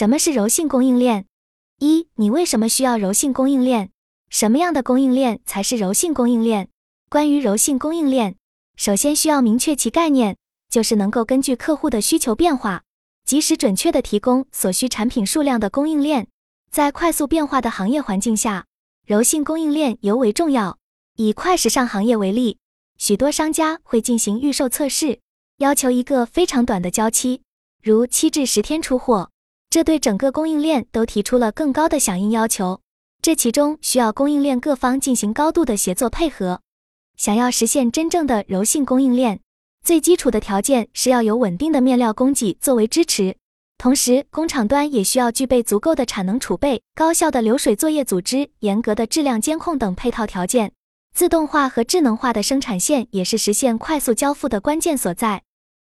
什么是柔性供应链？一、你为什么需要柔性供应链？什么样的供应链才是柔性供应链？关于柔性供应链，首先需要明确其概念，就是能够根据客户的需求变化，及时准确的提供所需产品数量的供应链。在快速变化的行业环境下，柔性供应链尤为重要。以快时尚行业为例，许多商家会进行预售测试，要求一个非常短的交期，如七至十天出货。这对整个供应链都提出了更高的响应要求，这其中需要供应链各方进行高度的协作配合。想要实现真正的柔性供应链，最基础的条件是要有稳定的面料供给作为支持，同时工厂端也需要具备足够的产能储备、高效的流水作业组织、严格的质量监控等配套条件。自动化和智能化的生产线也是实现快速交付的关键所在。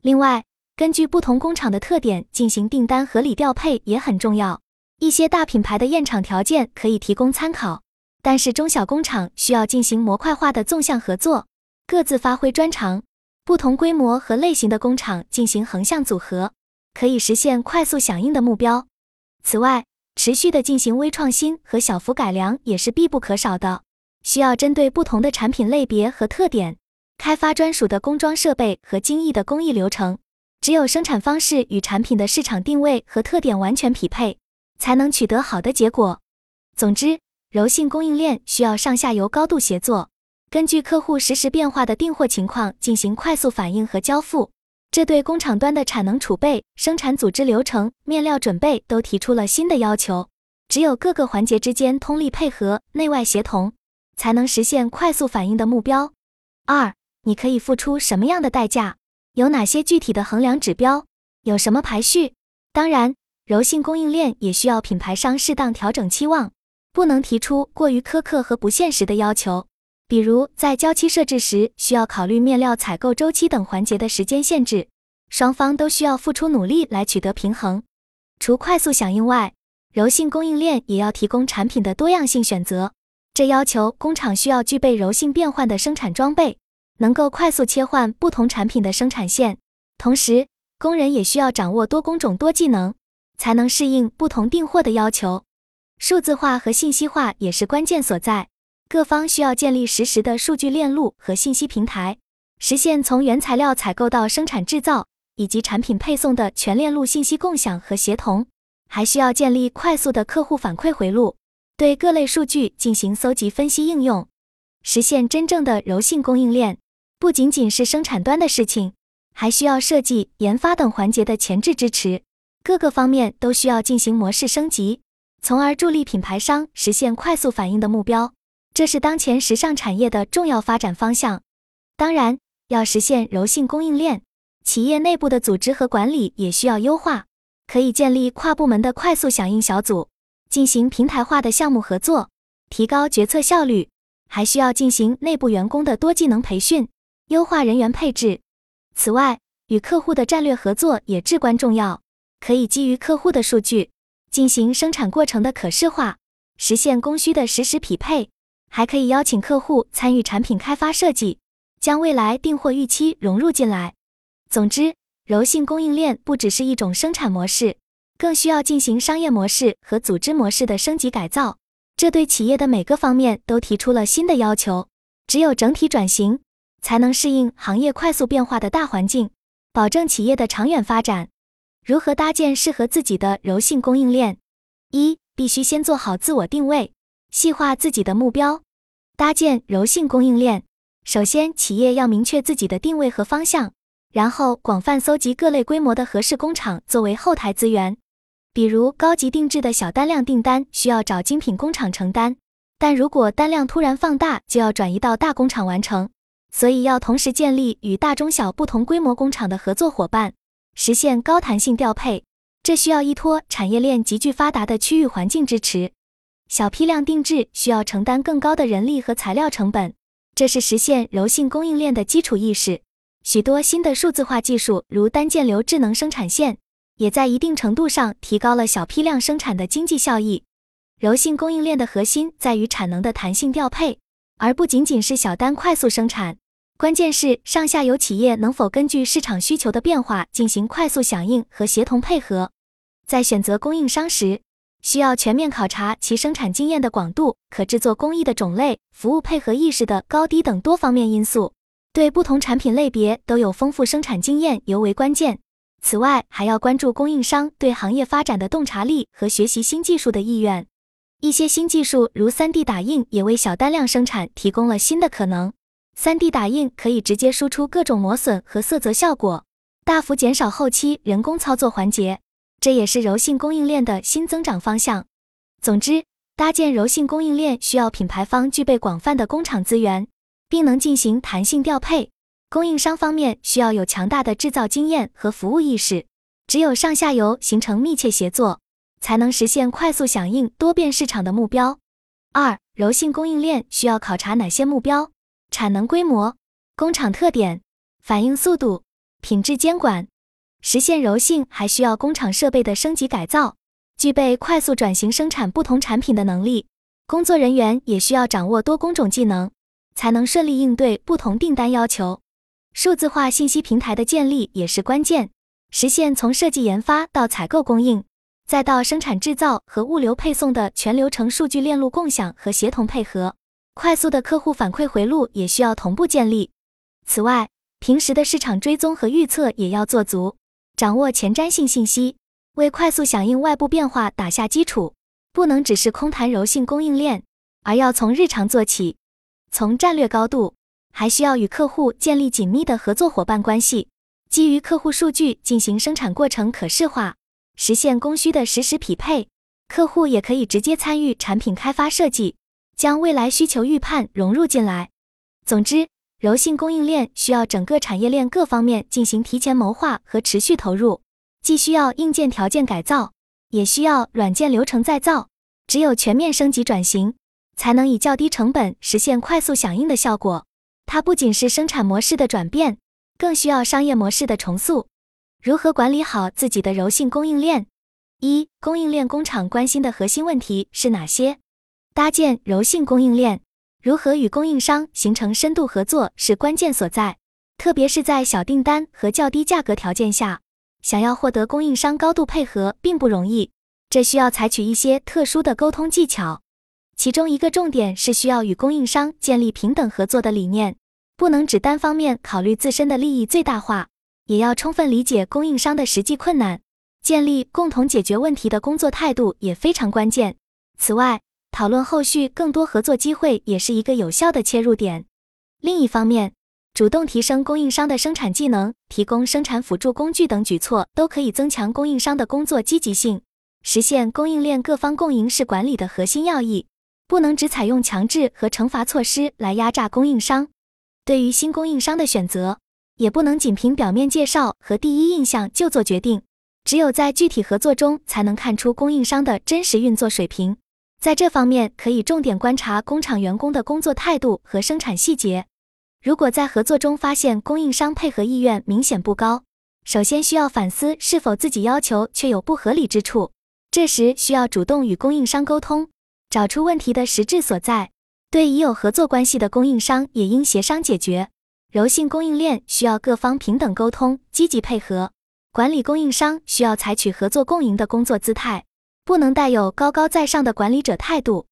另外，根据不同工厂的特点进行订单合理调配也很重要。一些大品牌的验厂条件可以提供参考，但是中小工厂需要进行模块化的纵向合作，各自发挥专长。不同规模和类型的工厂进行横向组合，可以实现快速响应的目标。此外，持续的进行微创新和小幅改良也是必不可少的，需要针对不同的产品类别和特点，开发专属的工装设备和精益的工艺流程。只有生产方式与产品的市场定位和特点完全匹配，才能取得好的结果。总之，柔性供应链需要上下游高度协作，根据客户实时变化的订货情况进行快速反应和交付。这对工厂端的产能储备、生产组织流程、面料准备都提出了新的要求。只有各个环节之间通力配合、内外协同，才能实现快速反应的目标。二，你可以付出什么样的代价？有哪些具体的衡量指标？有什么排序？当然，柔性供应链也需要品牌商适当调整期望，不能提出过于苛刻和不现实的要求。比如，在交期设置时，需要考虑面料采购周期等环节的时间限制，双方都需要付出努力来取得平衡。除快速响应外，柔性供应链也要提供产品的多样性选择，这要求工厂需要具备柔性变换的生产装备。能够快速切换不同产品的生产线，同时工人也需要掌握多工种多技能，才能适应不同订货的要求。数字化和信息化也是关键所在，各方需要建立实时的数据链路和信息平台，实现从原材料采购到生产制造以及产品配送的全链路信息共享和协同。还需要建立快速的客户反馈回路，对各类数据进行搜集分析应用，实现真正的柔性供应链。不仅仅是生产端的事情，还需要设计、研发等环节的前置支持，各个方面都需要进行模式升级，从而助力品牌商实现快速反应的目标。这是当前时尚产业的重要发展方向。当然，要实现柔性供应链，企业内部的组织和管理也需要优化，可以建立跨部门的快速响应小组，进行平台化的项目合作，提高决策效率。还需要进行内部员工的多技能培训。优化人员配置。此外，与客户的战略合作也至关重要。可以基于客户的数据进行生产过程的可视化，实现供需的实时匹配。还可以邀请客户参与产品开发设计，将未来订货预期融入进来。总之，柔性供应链不只是一种生产模式，更需要进行商业模式和组织模式的升级改造。这对企业的每个方面都提出了新的要求。只有整体转型。才能适应行业快速变化的大环境，保证企业的长远发展。如何搭建适合自己的柔性供应链？一，必须先做好自我定位，细化自己的目标。搭建柔性供应链，首先企业要明确自己的定位和方向，然后广泛搜集各类规模的合适工厂作为后台资源。比如高级定制的小单量订单需要找精品工厂承担，但如果单量突然放大，就要转移到大工厂完成。所以要同时建立与大中小不同规模工厂的合作伙伴，实现高弹性调配。这需要依托产业链极具发达的区域环境支持。小批量定制需要承担更高的人力和材料成本，这是实现柔性供应链的基础意识。许多新的数字化技术，如单件流智能生产线，也在一定程度上提高了小批量生产的经济效益。柔性供应链的核心在于产能的弹性调配，而不仅仅是小单快速生产。关键是上下游企业能否根据市场需求的变化进行快速响应和协同配合。在选择供应商时，需要全面考察其生产经验的广度、可制作工艺的种类、服务配合意识的高低等多方面因素。对不同产品类别都有丰富生产经验尤为关键。此外，还要关注供应商对行业发展的洞察力和学习新技术的意愿。一些新技术，如 3D 打印，也为小单量生产提供了新的可能。3D 打印可以直接输出各种磨损和色泽效果，大幅减少后期人工操作环节。这也是柔性供应链的新增长方向。总之，搭建柔性供应链需要品牌方具备广泛的工厂资源，并能进行弹性调配；供应商方面需要有强大的制造经验和服务意识。只有上下游形成密切协作，才能实现快速响应多变市场的目标。二、柔性供应链需要考察哪些目标？产能规模、工厂特点、反应速度、品质监管。实现柔性还需要工厂设备的升级改造，具备快速转型生产不同产品的能力。工作人员也需要掌握多工种技能，才能顺利应对不同订单要求。数字化信息平台的建立也是关键，实现从设计研发到采购供应，再到生产制造和物流配送的全流程数据链路共享和协同配合。快速的客户反馈回路也需要同步建立。此外，平时的市场追踪和预测也要做足。掌握前瞻性信息，为快速响应外部变化打下基础。不能只是空谈柔性供应链，而要从日常做起。从战略高度，还需要与客户建立紧密的合作伙伴关系，基于客户数据进行生产过程可视化，实现供需的实时匹配。客户也可以直接参与产品开发设计，将未来需求预判融入进来。总之。柔性供应链需要整个产业链各方面进行提前谋划和持续投入，既需要硬件条件改造，也需要软件流程再造。只有全面升级转型，才能以较低成本实现快速响应的效果。它不仅是生产模式的转变，更需要商业模式的重塑。如何管理好自己的柔性供应链？一、供应链工厂关心的核心问题是哪些？搭建柔性供应链。如何与供应商形成深度合作是关键所在，特别是在小订单和较低价格条件下，想要获得供应商高度配合并不容易。这需要采取一些特殊的沟通技巧，其中一个重点是需要与供应商建立平等合作的理念，不能只单方面考虑自身的利益最大化，也要充分理解供应商的实际困难，建立共同解决问题的工作态度也非常关键。此外，讨论后续更多合作机会也是一个有效的切入点。另一方面，主动提升供应商的生产技能、提供生产辅助工具等举措，都可以增强供应商的工作积极性，实现供应链各方共赢式管理的核心要义。不能只采用强制和惩罚措施来压榨供应商。对于新供应商的选择，也不能仅凭表面介绍和第一印象就做决定。只有在具体合作中，才能看出供应商的真实运作水平。在这方面，可以重点观察工厂员工的工作态度和生产细节。如果在合作中发现供应商配合意愿明显不高，首先需要反思是否自己要求却有不合理之处。这时需要主动与供应商沟通，找出问题的实质所在。对已有合作关系的供应商，也应协商解决。柔性供应链需要各方平等沟通，积极配合。管理供应商需要采取合作共赢的工作姿态。不能带有高高在上的管理者态度。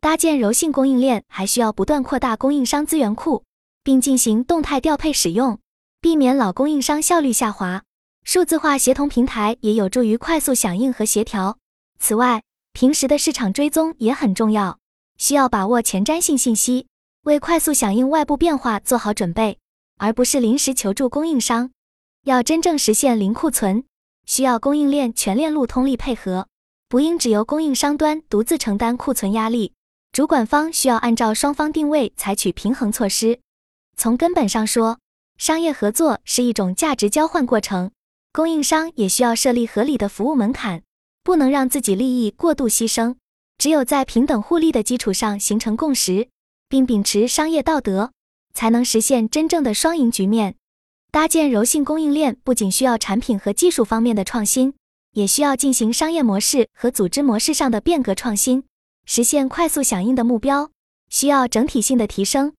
搭建柔性供应链还需要不断扩大供应商资源库，并进行动态调配使用，避免老供应商效率下滑。数字化协同平台也有助于快速响应和协调。此外，平时的市场追踪也很重要，需要把握前瞻性信息，为快速响应外部变化做好准备，而不是临时求助供应商。要真正实现零库存，需要供应链全链路通力配合。不应只由供应商端独自承担库存压力，主管方需要按照双方定位采取平衡措施。从根本上说，商业合作是一种价值交换过程，供应商也需要设立合理的服务门槛，不能让自己利益过度牺牲。只有在平等互利的基础上形成共识，并秉持商业道德，才能实现真正的双赢局面。搭建柔性供应链不仅需要产品和技术方面的创新。也需要进行商业模式和组织模式上的变革创新，实现快速响应的目标，需要整体性的提升。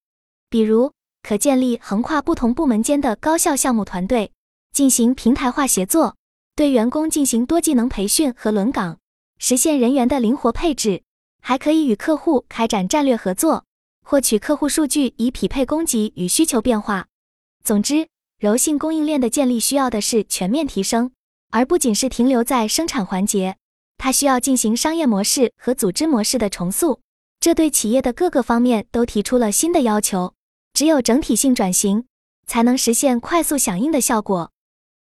比如，可建立横跨不同部门间的高效项目团队，进行平台化协作，对员工进行多技能培训和轮岗，实现人员的灵活配置，还可以与客户开展战略合作，获取客户数据以匹配供给与需求变化。总之，柔性供应链的建立需要的是全面提升，而不仅是停留在生产环节，它需要进行商业模式和组织模式的重塑，这对企业的各个方面都提出了新的要求。只有整体性转型，才能实现快速响应的效果。